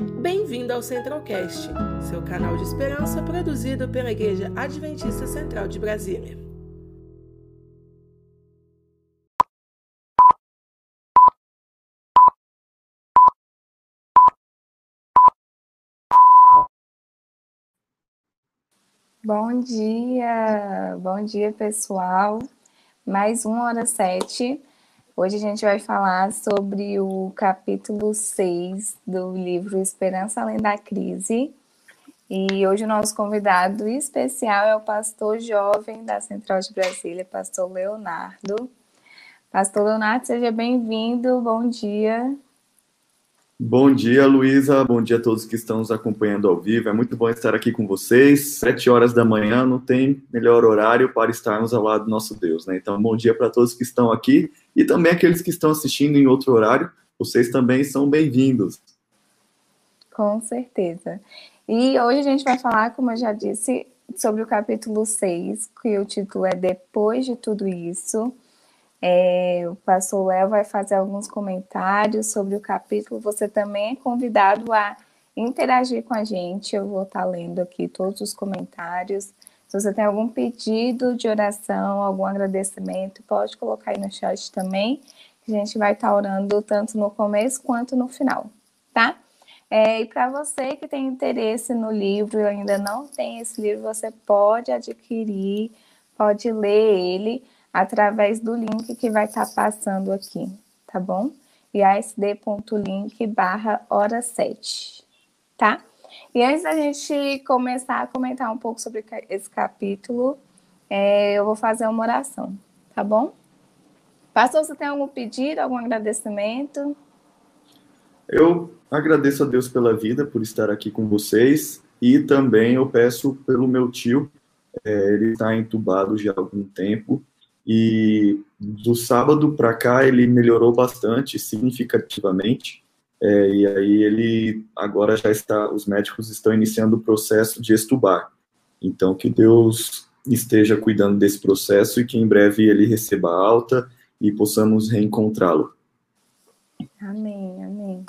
Bem-vindo ao Centralcast, seu canal de esperança produzido pela Igreja Adventista Central de Brasília. Bom dia, bom dia pessoal. Mais uma hora sete. Hoje a gente vai falar sobre o capítulo 6 do livro Esperança Além da Crise. E hoje o nosso convidado especial é o pastor jovem da Central de Brasília, pastor Leonardo. Pastor Leonardo, seja bem-vindo, bom dia. Bom dia, Luísa. Bom dia a todos que estão nos acompanhando ao vivo. É muito bom estar aqui com vocês. Sete horas da manhã não tem melhor horário para estarmos ao lado do nosso Deus, né? Então, bom dia para todos que estão aqui e também aqueles que estão assistindo em outro horário. Vocês também são bem-vindos. Com certeza. E hoje a gente vai falar, como eu já disse, sobre o capítulo 6, que o título é Depois de Tudo Isso. É, o pastor Léo vai fazer alguns comentários sobre o capítulo. Você também é convidado a interagir com a gente. Eu vou estar lendo aqui todos os comentários. Se você tem algum pedido de oração, algum agradecimento, pode colocar aí no chat também. A gente vai estar orando tanto no começo quanto no final, tá? É, e para você que tem interesse no livro e ainda não tem esse livro, você pode adquirir, pode ler ele através do link que vai estar tá passando aqui, tá bom? iasd.link barra hora 7, tá? E antes da gente começar a comentar um pouco sobre esse capítulo, é, eu vou fazer uma oração, tá bom? Pastor, você tem algum pedido, algum agradecimento? Eu agradeço a Deus pela vida, por estar aqui com vocês, e também eu peço pelo meu tio, é, ele está entubado já há algum tempo, e do sábado para cá ele melhorou bastante, significativamente. É, e aí ele agora já está, os médicos estão iniciando o processo de estubar. Então que Deus esteja cuidando desse processo e que em breve ele receba alta e possamos reencontrá-lo. Amém, amém.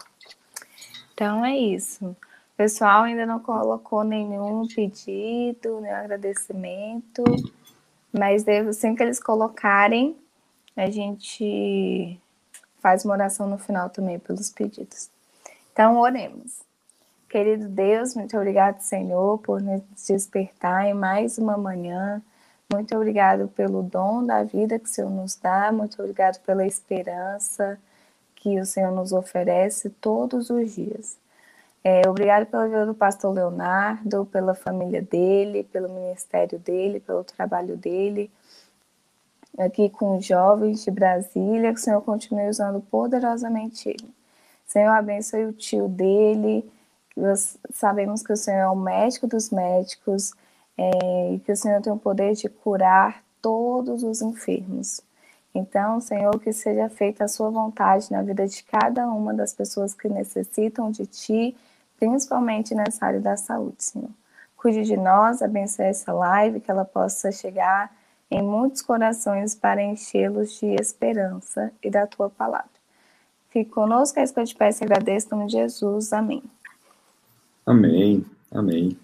Então é isso. O pessoal ainda não colocou nenhum pedido, nenhum agradecimento. Mas assim que eles colocarem, a gente faz uma oração no final também pelos pedidos. Então, oremos. Querido Deus, muito obrigado, Senhor, por nos despertar em mais uma manhã. Muito obrigado pelo dom da vida que o Senhor nos dá. Muito obrigado pela esperança que o Senhor nos oferece todos os dias. É, obrigado pela vida do pastor Leonardo, pela família dele, pelo ministério dele, pelo trabalho dele aqui com os jovens de Brasília, que o Senhor continue usando poderosamente ele. Senhor, abençoe o tio dele, nós sabemos que o Senhor é o médico dos médicos é, e que o Senhor tem o poder de curar todos os enfermos. Então, Senhor, que seja feita a sua vontade na vida de cada uma das pessoas que necessitam de Ti, principalmente nessa área da saúde, Senhor. Cuide de nós, abençoe essa live, que ela possa chegar em muitos corações para enchê-los de esperança e da tua palavra. Fique conosco, é isso que eu te peço e agradeço, em nome de Jesus. Amém. Amém. Amém.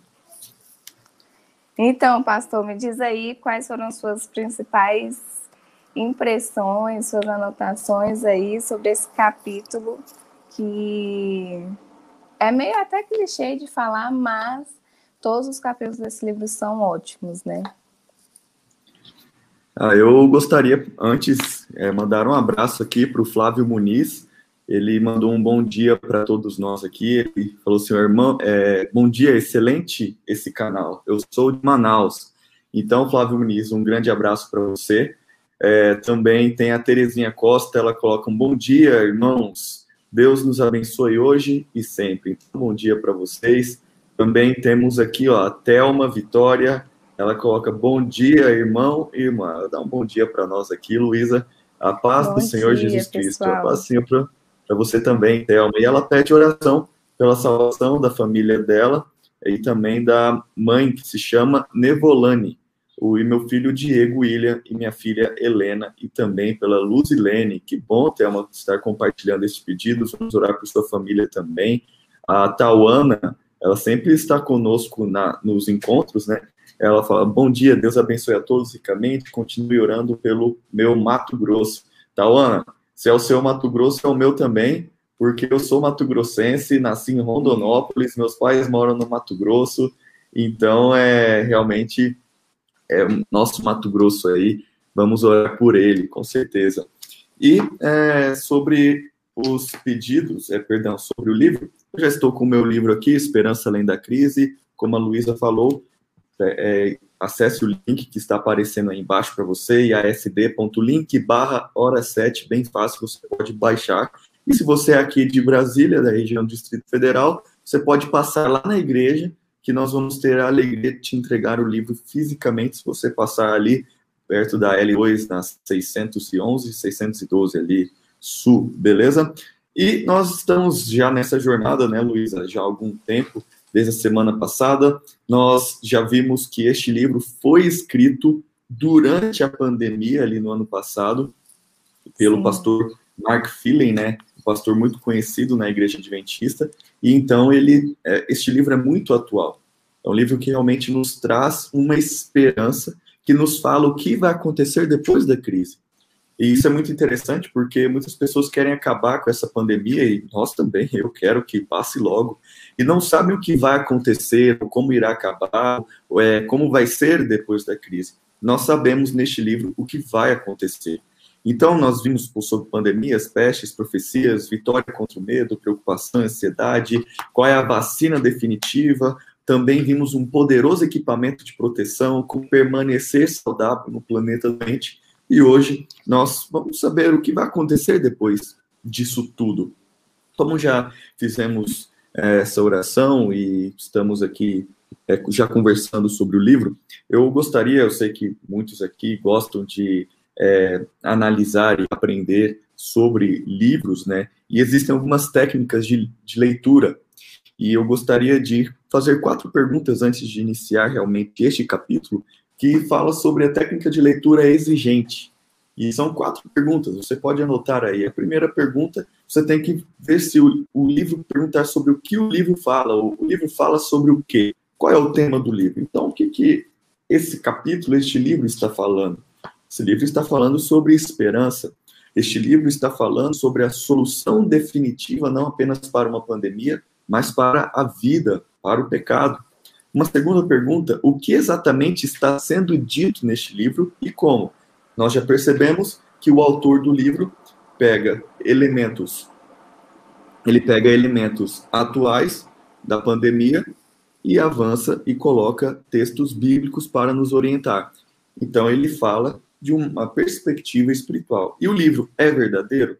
Então, pastor, me diz aí quais foram suas principais impressões, suas anotações aí sobre esse capítulo que é meio até clichê de falar, mas todos os capítulos desse livro são ótimos, né? Ah, eu gostaria, antes, é, mandar um abraço aqui para o Flávio Muniz. Ele mandou um bom dia para todos nós aqui. Ele falou assim, irmão, é, bom dia, excelente esse canal. Eu sou de Manaus. Então, Flávio Muniz, um grande abraço para você. É, também tem a Terezinha Costa, ela coloca um bom dia, irmãos. Deus nos abençoe hoje e sempre. Então, bom dia para vocês. Também temos aqui ó, a Thelma Vitória. Ela coloca bom dia, irmão e irmã. Dá um bom dia para nós aqui, Luísa. A paz bom do Senhor dia, Jesus Cristo. Pessoal. A paz, Senhor, para você também, Thelma. E ela pede oração pela salvação da família dela e também da mãe, que se chama Nevolane o, e meu filho Diego William e minha filha Helena, e também pela Luzilene. Que bom, Thelma, estar compartilhando esses pedidos. Vamos orar por sua família também. A Tauana, ela sempre está conosco na, nos encontros, né? Ela fala: Bom dia, Deus abençoe a todos ricamente, continue orando pelo meu Mato Grosso. Tauana, se é o seu Mato Grosso, é o meu também, porque eu sou mato-grossense, nasci em Rondonópolis, meus pais moram no Mato Grosso, então é realmente é nosso Mato Grosso aí, vamos orar por ele, com certeza. E é, sobre os pedidos, é, perdão, sobre o livro, eu já estou com o meu livro aqui, Esperança Além da Crise, como a Luísa falou, é, é, acesse o link que está aparecendo aí embaixo para você, iasd.link barra hora 7, bem fácil, você pode baixar. E se você é aqui de Brasília, da região do Distrito Federal, você pode passar lá na igreja, que nós vamos ter a alegria de te entregar o livro fisicamente, se você passar ali perto da L2, nas 611 612 ali, sul, beleza? E nós estamos já nessa jornada, né, Luísa, já há algum tempo, desde a semana passada. Nós já vimos que este livro foi escrito durante a pandemia, ali no ano passado, pelo Sim. pastor Mark Phelan, né? Pastor muito conhecido na Igreja Adventista. E então ele, é, este livro é muito atual. É um livro que realmente nos traz uma esperança, que nos fala o que vai acontecer depois da crise. E isso é muito interessante porque muitas pessoas querem acabar com essa pandemia e nós também, eu quero que passe logo, e não sabem o que vai acontecer, ou como irá acabar, ou é, como vai ser depois da crise. Nós sabemos neste livro o que vai acontecer. Então, nós vimos sobre pandemias, pestes, profecias, vitória contra o medo, preocupação, ansiedade, qual é a vacina definitiva. Também vimos um poderoso equipamento de proteção, como permanecer saudável no planeta doente e hoje nós vamos saber o que vai acontecer depois disso tudo. Como já fizemos é, essa oração e estamos aqui é, já conversando sobre o livro, eu gostaria, eu sei que muitos aqui gostam de é, analisar e aprender sobre livros, né? E existem algumas técnicas de, de leitura. E eu gostaria de fazer quatro perguntas antes de iniciar realmente este capítulo, que fala sobre a técnica de leitura exigente. E são quatro perguntas, você pode anotar aí. A primeira pergunta, você tem que ver se o, o livro perguntar sobre o que o livro fala, o, o livro fala sobre o quê, qual é o tema do livro. Então, o que, que esse capítulo, este livro está falando? Esse livro está falando sobre esperança. Este livro está falando sobre a solução definitiva, não apenas para uma pandemia, mas para a vida, para o pecado. Uma segunda pergunta: o que exatamente está sendo dito neste livro e como? Nós já percebemos que o autor do livro pega elementos, ele pega elementos atuais da pandemia e avança e coloca textos bíblicos para nos orientar. Então ele fala de uma perspectiva espiritual. E o livro é verdadeiro?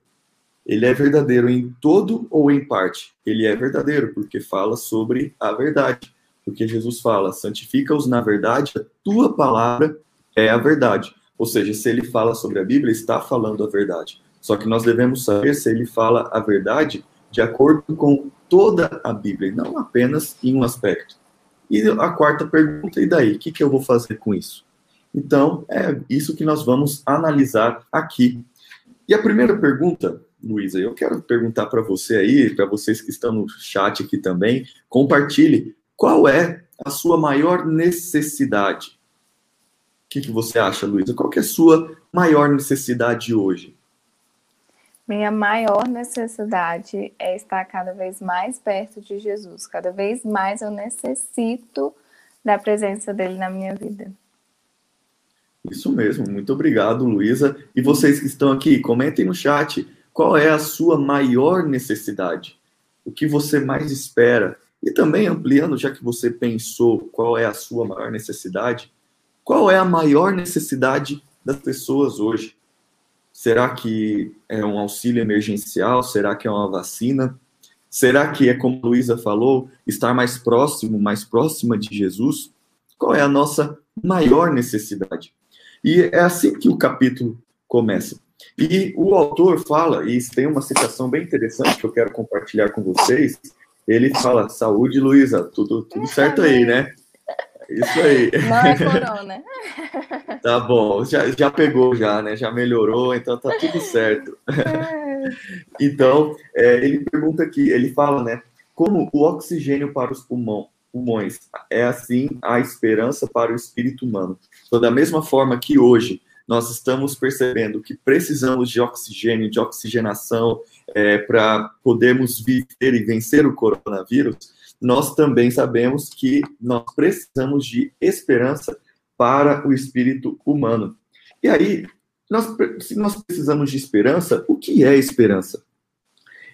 Ele é verdadeiro em todo ou em parte? Ele é verdadeiro porque fala sobre a verdade porque Jesus fala: santifica-os na verdade, a tua palavra é a verdade. Ou seja, se ele fala sobre a Bíblia, está falando a verdade. Só que nós devemos saber se ele fala a verdade de acordo com toda a Bíblia, não apenas em um aspecto. E a quarta pergunta, e daí? O que, que eu vou fazer com isso? Então, é isso que nós vamos analisar aqui. E a primeira pergunta, Luísa, eu quero perguntar para você aí, para vocês que estão no chat aqui também, compartilhe qual é a sua maior necessidade? O que, que você acha, Luísa? Qual é a sua maior necessidade hoje? Minha maior necessidade é estar cada vez mais perto de Jesus. Cada vez mais eu necessito da presença dele na minha vida. Isso mesmo. Muito obrigado, Luísa. E vocês que estão aqui, comentem no chat. Qual é a sua maior necessidade? O que você mais espera? E também ampliando, já que você pensou qual é a sua maior necessidade, qual é a maior necessidade das pessoas hoje? Será que é um auxílio emergencial? Será que é uma vacina? Será que é, como a Luísa falou, estar mais próximo, mais próxima de Jesus? Qual é a nossa maior necessidade? E é assim que o capítulo começa. E o autor fala, e tem uma citação bem interessante que eu quero compartilhar com vocês, ele fala, saúde, Luísa, tudo, tudo certo aí, né? Isso aí. Não é corona. tá bom, já, já pegou já, né? Já melhorou, então tá tudo certo. então, é, ele pergunta aqui, ele fala, né? como o oxigênio para os pulmão, pulmões é assim a esperança para o espírito humano. Então, da mesma forma que hoje nós estamos percebendo que precisamos de oxigênio, de oxigenação é, para podermos viver e vencer o coronavírus, nós também sabemos que nós precisamos de esperança para o espírito humano. E aí, nós, se nós precisamos de esperança, o que é esperança?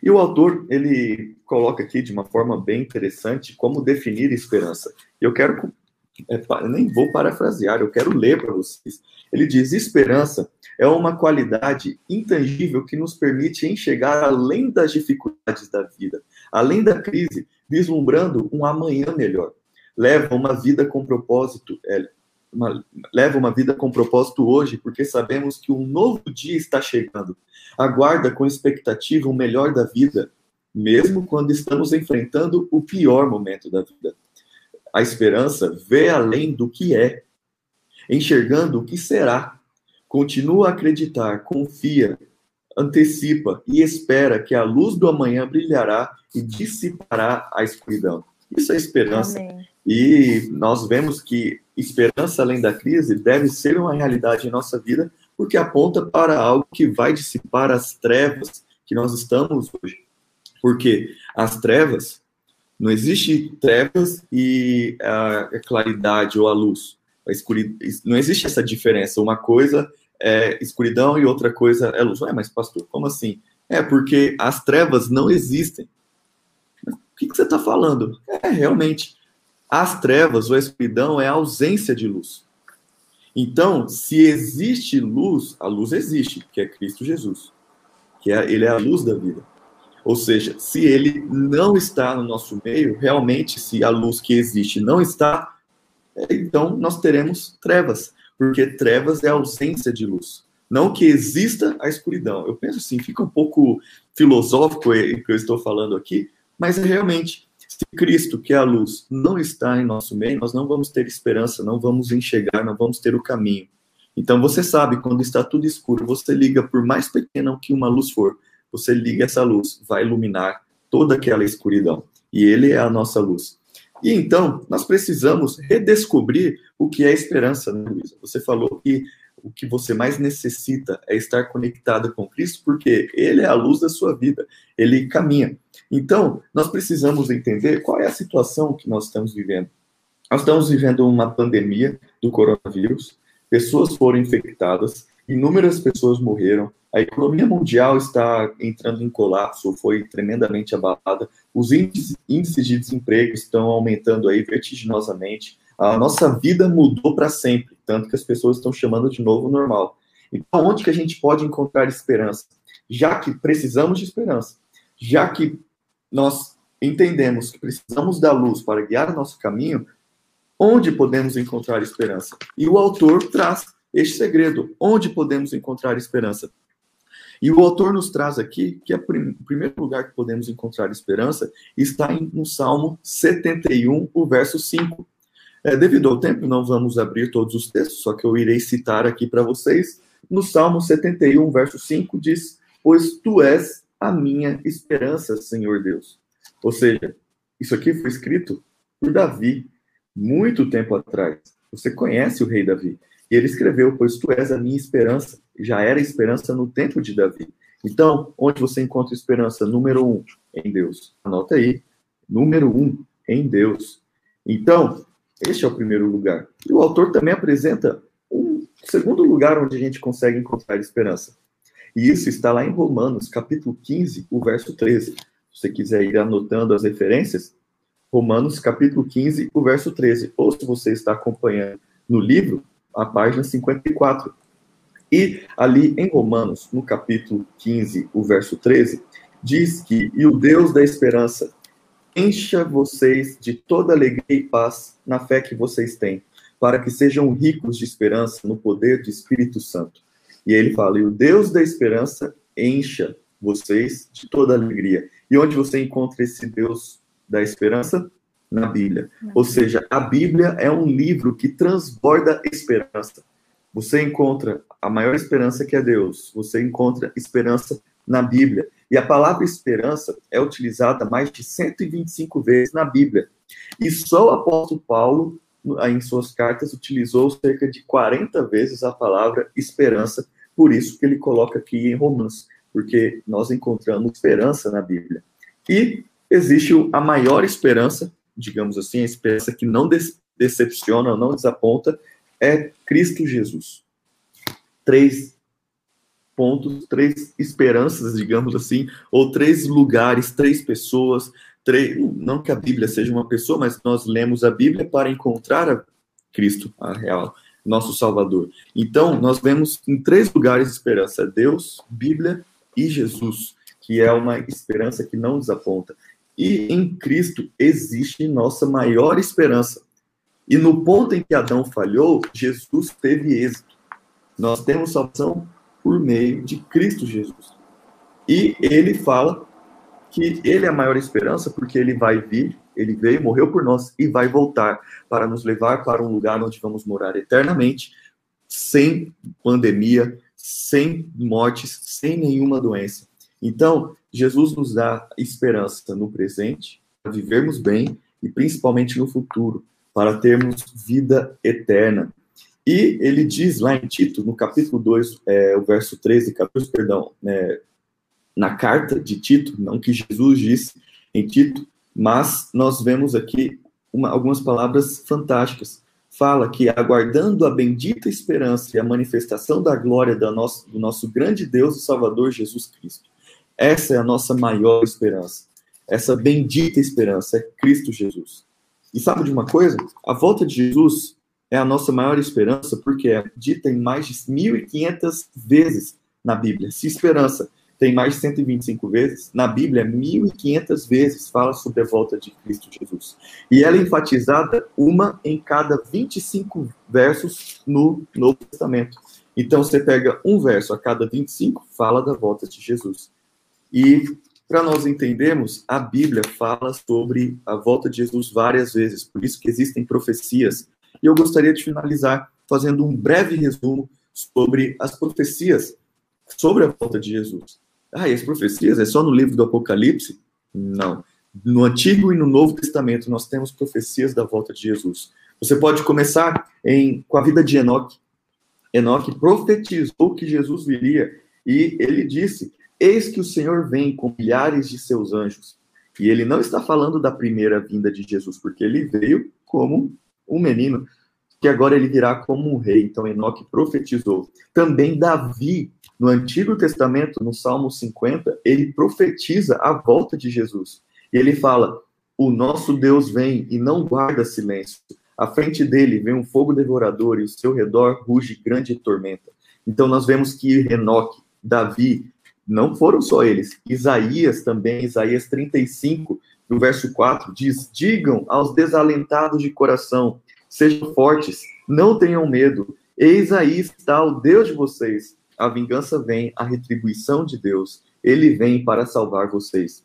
E o autor, ele coloca aqui de uma forma bem interessante como definir esperança. Eu quero, é, nem vou parafrasear, eu quero ler para vocês. Ele diz: esperança é uma qualidade intangível que nos permite enxergar além das dificuldades da vida, além da crise, vislumbrando um amanhã melhor. Leva uma vida com propósito, é, uma, leva uma vida com propósito hoje, porque sabemos que um novo dia está chegando. Aguarda com expectativa o melhor da vida, mesmo quando estamos enfrentando o pior momento da vida. A esperança vê além do que é, enxergando o que será. Continua a acreditar, confia, antecipa e espera que a luz do amanhã brilhará e dissipará a escuridão. Isso é esperança. Amém. E nós vemos que esperança além da crise deve ser uma realidade em nossa vida, porque aponta para algo que vai dissipar as trevas que nós estamos hoje. Porque as trevas, não existe trevas e a claridade ou a luz. A não existe essa diferença. Uma coisa é escuridão e outra coisa é luz. Ué, mas pastor, como assim? É porque as trevas não existem. O que, que você está falando? É, realmente, as trevas ou a escuridão é a ausência de luz. Então, se existe luz, a luz existe, que é Cristo Jesus, que é, ele é a luz da vida. Ou seja, se ele não está no nosso meio, realmente, se a luz que existe não está, então nós teremos trevas, porque trevas é a ausência de luz. Não que exista a escuridão. Eu penso assim, fica um pouco filosófico o que eu estou falando aqui, mas é realmente se Cristo, que é a luz, não está em nosso meio, nós não vamos ter esperança, não vamos enxergar, não vamos ter o caminho. Então você sabe, quando está tudo escuro, você liga, por mais pequena que uma luz for, você liga essa luz, vai iluminar toda aquela escuridão. E ele é a nossa luz. E então, nós precisamos redescobrir o que é esperança, né, Luísa? Você falou que o que você mais necessita é estar conectada com Cristo, porque Ele é a luz da sua vida, Ele caminha. Então, nós precisamos entender qual é a situação que nós estamos vivendo. Nós estamos vivendo uma pandemia do coronavírus, pessoas foram infectadas, inúmeras pessoas morreram, a economia mundial está entrando em colapso, foi tremendamente abalada, os índices de desemprego estão aumentando aí vertiginosamente, a nossa vida mudou para sempre, tanto que as pessoas estão chamando de novo normal. Então, onde que a gente pode encontrar esperança? Já que precisamos de esperança, já que nós entendemos que precisamos da luz para guiar o nosso caminho, onde podemos encontrar esperança? E o autor traz este segredo, onde podemos encontrar esperança? E o autor nos traz aqui que o primeiro lugar que podemos encontrar esperança está no Salmo 71, o verso 5. É, devido ao tempo, não vamos abrir todos os textos, só que eu irei citar aqui para vocês. No Salmo 71, verso 5, diz: Pois tu és a minha esperança, Senhor Deus. Ou seja, isso aqui foi escrito por Davi, muito tempo atrás. Você conhece o rei Davi. E ele escreveu: Pois tu és a minha esperança. Já era esperança no tempo de Davi. Então, onde você encontra esperança? Número um, em Deus. Anota aí. Número um, em Deus. Então, este é o primeiro lugar. E o autor também apresenta um segundo lugar onde a gente consegue encontrar esperança. E isso está lá em Romanos, capítulo 15, o verso 13. Se você quiser ir anotando as referências, Romanos, capítulo 15, o verso 13. Ou se você está acompanhando no livro, a página 54. E ali em Romanos, no capítulo 15, o verso 13, diz que, e o Deus da esperança encha vocês de toda alegria e paz na fé que vocês têm, para que sejam ricos de esperança no poder do Espírito Santo. E ele fala: e o Deus da esperança encha vocês de toda alegria. E onde você encontra esse Deus da esperança? Na Bíblia. Ou seja, a Bíblia é um livro que transborda esperança. Você encontra a maior esperança que é Deus, você encontra esperança na Bíblia. E a palavra esperança é utilizada mais de 125 vezes na Bíblia. E só o apóstolo Paulo, em suas cartas, utilizou cerca de 40 vezes a palavra esperança, por isso que ele coloca aqui em Romanos, porque nós encontramos esperança na Bíblia. E existe a maior esperança, digamos assim, a esperança que não decepciona, não desaponta, é Cristo Jesus. Três pontos, três esperanças, digamos assim, ou três lugares, três pessoas, três, não que a Bíblia seja uma pessoa, mas nós lemos a Bíblia para encontrar a Cristo, a real, nosso Salvador. Então, nós vemos em três lugares esperança: Deus, Bíblia e Jesus, que é uma esperança que não desaponta. E em Cristo existe nossa maior esperança. E no ponto em que Adão falhou, Jesus teve êxito. Nós temos salvação por meio de Cristo Jesus. E ele fala que ele é a maior esperança porque ele vai vir, ele veio, morreu por nós e vai voltar para nos levar para um lugar onde vamos morar eternamente, sem pandemia, sem mortes, sem nenhuma doença. Então, Jesus nos dá esperança no presente, para vivermos bem e principalmente no futuro, para termos vida eterna. E ele diz lá em Tito, no capítulo 2, é, o verso 13 e 14, perdão, né, na carta de Tito, não que Jesus disse em Tito, mas nós vemos aqui uma, algumas palavras fantásticas. Fala que aguardando a bendita esperança e a manifestação da glória do nosso, do nosso grande Deus e Salvador Jesus Cristo. Essa é a nossa maior esperança. Essa bendita esperança é Cristo Jesus. E sabe de uma coisa? A volta de Jesus é a nossa maior esperança, porque é dita em mais de 1.500 vezes na Bíblia. Se esperança tem mais de 125 vezes, na Bíblia, 1.500 vezes fala sobre a volta de Cristo Jesus. E ela é enfatizada uma em cada 25 versos no Novo Testamento. Então, você pega um verso a cada 25, fala da volta de Jesus. E, para nós entendermos, a Bíblia fala sobre a volta de Jesus várias vezes, por isso que existem profecias e eu gostaria de finalizar fazendo um breve resumo sobre as profecias sobre a volta de Jesus. Ah, e as profecias é só no livro do Apocalipse? Não. No Antigo e no Novo Testamento nós temos profecias da volta de Jesus. Você pode começar em, com a vida de Enoque. Enoque profetizou que Jesus viria e ele disse: Eis que o Senhor vem com milhares de seus anjos. E ele não está falando da primeira vinda de Jesus, porque ele veio como um menino, que agora ele virá como um rei. Então Enoque profetizou. Também Davi, no Antigo Testamento, no Salmo 50, ele profetiza a volta de Jesus. E ele fala: O nosso Deus vem e não guarda silêncio. À frente dele vem um fogo devorador e ao seu redor ruge grande tormenta. Então nós vemos que Enoque, Davi, não foram só eles. Isaías também, Isaías 35, no verso 4, diz: Digam aos desalentados de coração, sejam fortes, não tenham medo. Eis aí está o Deus de vocês. A vingança vem, a retribuição de Deus. Ele vem para salvar vocês.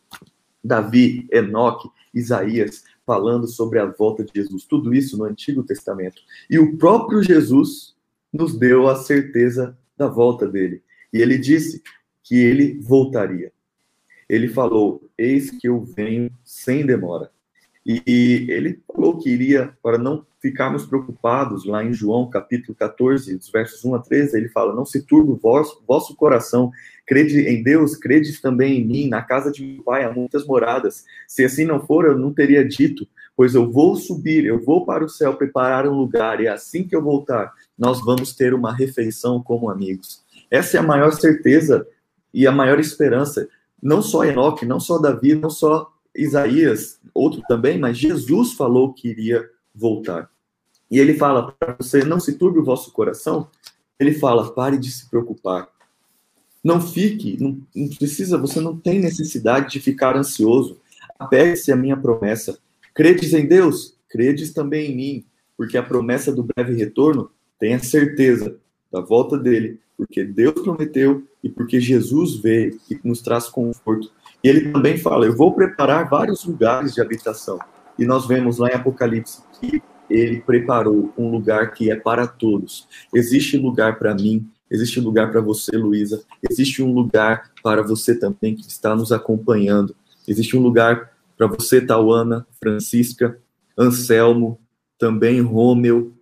Davi, Enoque, Isaías, falando sobre a volta de Jesus. Tudo isso no Antigo Testamento. E o próprio Jesus nos deu a certeza da volta dele. E ele disse que ele voltaria ele falou: Eis que eu venho sem demora. E ele falou que iria, para não ficarmos preocupados, lá em João capítulo 14, dos versos 1 a 13, ele fala: Não se turbe o vosso, vosso coração, crede em Deus, crede também em mim, na casa de meu pai há muitas moradas. Se assim não for, eu não teria dito, pois eu vou subir, eu vou para o céu preparar um lugar, e assim que eu voltar, nós vamos ter uma refeição como amigos. Essa é a maior certeza e a maior esperança não só Enoque, não só Davi, não só Isaías, outro também, mas Jesus falou que iria voltar. E ele fala para você, não se turbe o vosso coração. Ele fala, pare de se preocupar. Não fique, não, não precisa, você não tem necessidade de ficar ansioso. Apegue-se à minha promessa. Credes em Deus? Credes também em mim, porque a promessa do breve retorno tem a certeza da volta dele, porque Deus prometeu e porque Jesus veio e nos traz conforto. E ele também fala: Eu vou preparar vários lugares de habitação. E nós vemos lá em Apocalipse que ele preparou um lugar que é para todos. Existe lugar para mim, existe lugar para você, Luísa, existe um lugar para você também que está nos acompanhando, existe um lugar para você, Tauana, Francisca, Anselmo, também Rômeu.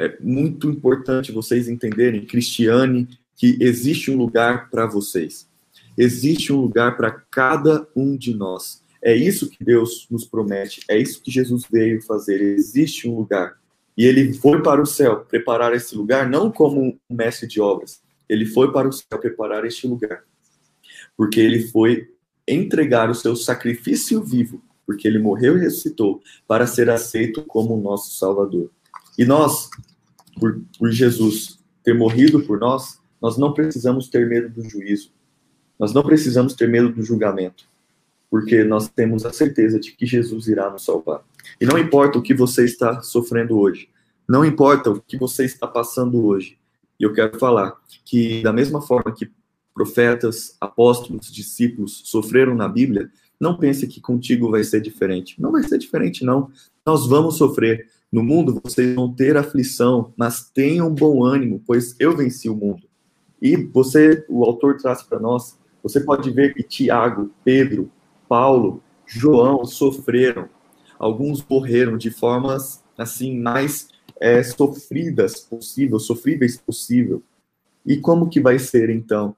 É muito importante vocês entenderem, Cristiane, que existe um lugar para vocês. Existe um lugar para cada um de nós. É isso que Deus nos promete, é isso que Jesus veio fazer. Existe um lugar. E ele foi para o céu preparar esse lugar, não como um mestre de obras, ele foi para o céu preparar este lugar. Porque ele foi entregar o seu sacrifício vivo, porque ele morreu e ressuscitou, para ser aceito como nosso Salvador. E nós, por, por Jesus ter morrido por nós, nós não precisamos ter medo do juízo. Nós não precisamos ter medo do julgamento porque nós temos a certeza de que Jesus irá nos salvar. E não importa o que você está sofrendo hoje, não importa o que você está passando hoje. E eu quero falar que, da mesma forma que profetas, apóstolos, discípulos sofreram na Bíblia, não pense que contigo vai ser diferente. Não vai ser diferente, não. Nós vamos sofrer. No mundo vocês vão ter aflição, mas tenham bom ânimo, pois eu venci o mundo. E você, o autor traz para nós, você pode ver que Tiago, Pedro, Paulo, João sofreram. Alguns morreram de formas assim mais é, sofridas possível, sofríveis possível. E como que vai ser então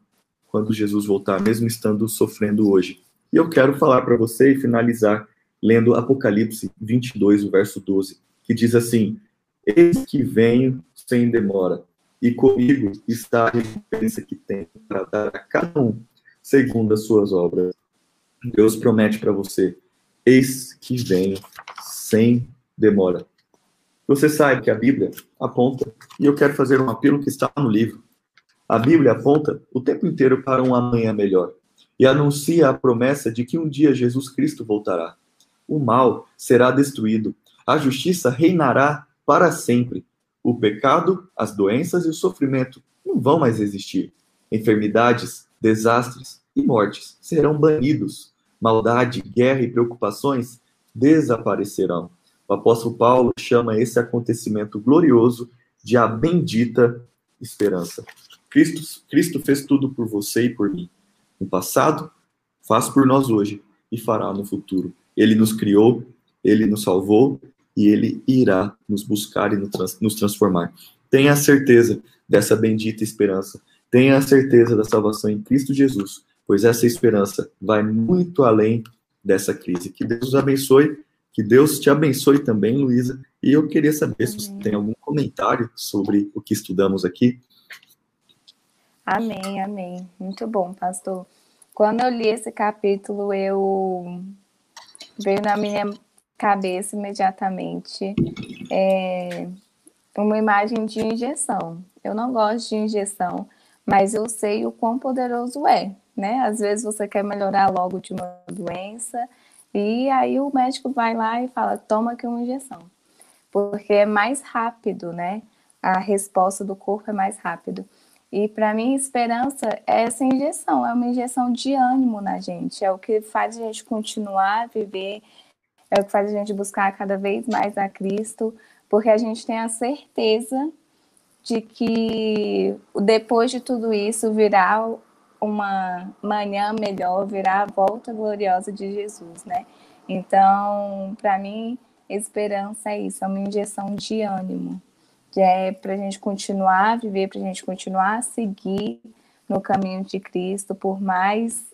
quando Jesus voltar, mesmo estando sofrendo hoje? E eu quero falar para você e finalizar lendo Apocalipse 22, o verso 12, que diz assim: Eis que venho sem demora, e comigo está a recompensa que tenho para dar a cada um segundo as suas obras. Deus promete para você: eis que vem sem demora. Você sabe que a Bíblia aponta, e eu quero fazer um apelo que está no livro. A Bíblia aponta o tempo inteiro para um amanhã melhor e anuncia a promessa de que um dia Jesus Cristo voltará. O mal será destruído, a justiça reinará para sempre. O pecado, as doenças e o sofrimento não vão mais existir. Enfermidades, desastres e mortes serão banidos maldade, guerra e preocupações desaparecerão. O apóstolo Paulo chama esse acontecimento glorioso de a bendita esperança. Cristo, Cristo fez tudo por você e por mim. No passado, faz por nós hoje e fará no futuro. Ele nos criou, ele nos salvou e ele irá nos buscar e nos transformar. Tenha a certeza dessa bendita esperança. Tenha a certeza da salvação em Cristo Jesus pois essa esperança vai muito além dessa crise. Que Deus os abençoe, que Deus te abençoe também, Luísa. E eu queria saber se você tem algum comentário sobre o que estudamos aqui. Amém, amém. Muito bom, pastor. Quando eu li esse capítulo, eu veio na minha cabeça imediatamente é, uma imagem de injeção. Eu não gosto de injeção, mas eu sei o quão poderoso é né? Às vezes você quer melhorar logo de uma doença e aí o médico vai lá e fala: toma aqui uma injeção, porque é mais rápido, né? A resposta do corpo é mais rápido. E para mim, esperança é essa injeção, é uma injeção de ânimo na gente, é o que faz a gente continuar a viver, é o que faz a gente buscar cada vez mais a Cristo, porque a gente tem a certeza de que depois de tudo isso virá uma manhã melhor, virá a volta gloriosa de Jesus, né? Então, para mim, esperança é isso, é uma injeção de ânimo, que é para a gente continuar a viver, para a gente continuar a seguir no caminho de Cristo, por mais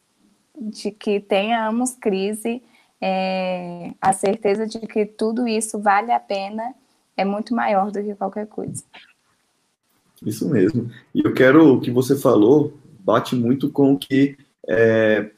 de que tenhamos crise, é, a certeza de que tudo isso vale a pena é muito maior do que qualquer coisa. Isso mesmo. E eu quero o que você falou bate muito com o que é,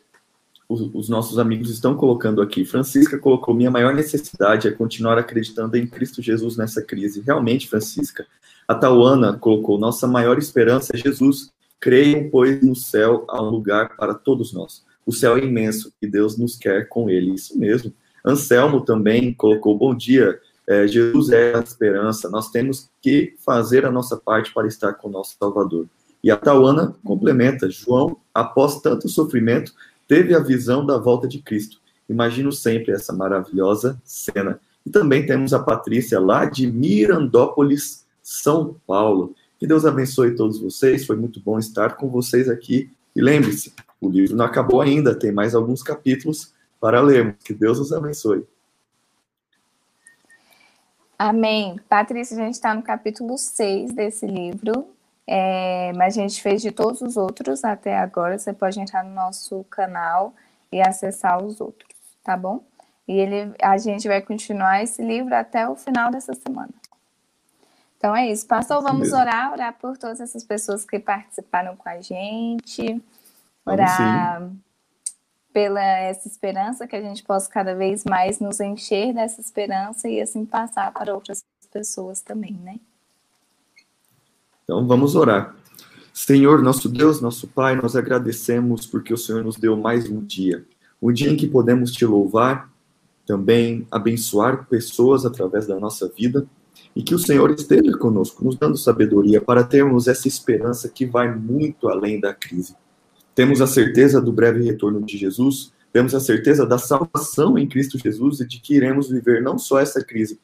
os, os, nossos amigos estão colocando aqui. Francisca colocou: minha maior necessidade é continuar acreditando em Cristo Jesus nessa crise. Realmente, Francisca. A Tauana colocou: nossa maior esperança é Jesus. Creiam, pois, no céu há um lugar para todos nós. O céu é imenso e Deus nos quer com ele. Isso mesmo. Anselmo também colocou: bom dia. É, Jesus é a esperança. Nós temos que fazer a nossa parte para estar com o nosso Salvador. E a Tauana complementa: João, após tanto sofrimento, teve a visão da volta de Cristo. Imagino sempre essa maravilhosa cena. E também temos a Patrícia lá de Mirandópolis, São Paulo. Que Deus abençoe todos vocês. Foi muito bom estar com vocês aqui. E lembre-se, o livro não acabou ainda, tem mais alguns capítulos para lermos. Que Deus nos abençoe. Amém. Patrícia, a gente está no capítulo 6 desse livro, é, mas a gente fez de todos os outros até agora. Você pode entrar no nosso canal e acessar os outros, tá bom? E ele, a gente vai continuar esse livro até o final dessa semana. Então é isso. Pastor, vamos orar, orar por todas essas pessoas que participaram com a gente, orar pela essa esperança, que a gente possa cada vez mais nos encher dessa esperança e assim passar para outras pessoas também, né? Então vamos orar. Senhor, nosso Deus, nosso Pai, nós agradecemos porque o Senhor nos deu mais um dia. Um dia em que podemos te louvar, também abençoar pessoas através da nossa vida e que o Senhor esteja conosco, nos dando sabedoria para termos essa esperança que vai muito além da crise. Temos a certeza do breve retorno de Jesus, temos a certeza da salvação em Cristo Jesus e de que iremos viver não só essa crise,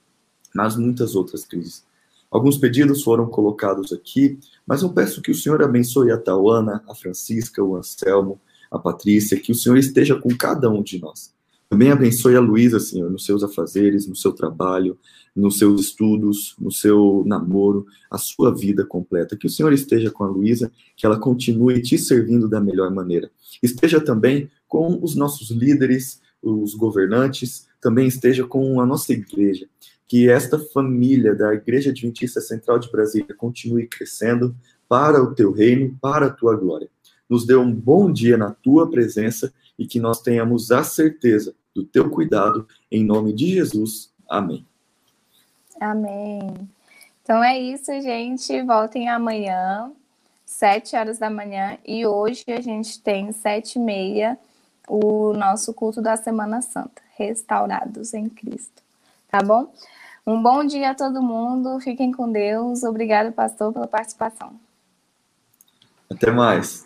mas muitas outras crises. Alguns pedidos foram colocados aqui, mas eu peço que o Senhor abençoe a Tauana, a Francisca, o Anselmo, a Patrícia, que o Senhor esteja com cada um de nós. Também abençoe a Luísa, Senhor, nos seus afazeres, no seu trabalho, nos seus estudos, no seu namoro, a sua vida completa. Que o Senhor esteja com a Luísa, que ela continue te servindo da melhor maneira. Esteja também com os nossos líderes, os governantes, também esteja com a nossa igreja. Que esta família da Igreja Adventista Central de Brasília continue crescendo para o teu reino, para a tua glória. Nos dê um bom dia na tua presença e que nós tenhamos a certeza do teu cuidado, em nome de Jesus. Amém. Amém. Então é isso, gente. Voltem amanhã, sete horas da manhã, e hoje a gente tem sete e meia o nosso culto da Semana Santa, restaurados em Cristo. Tá bom? Um bom dia a todo mundo. Fiquem com Deus. Obrigado, pastor, pela participação. Até mais.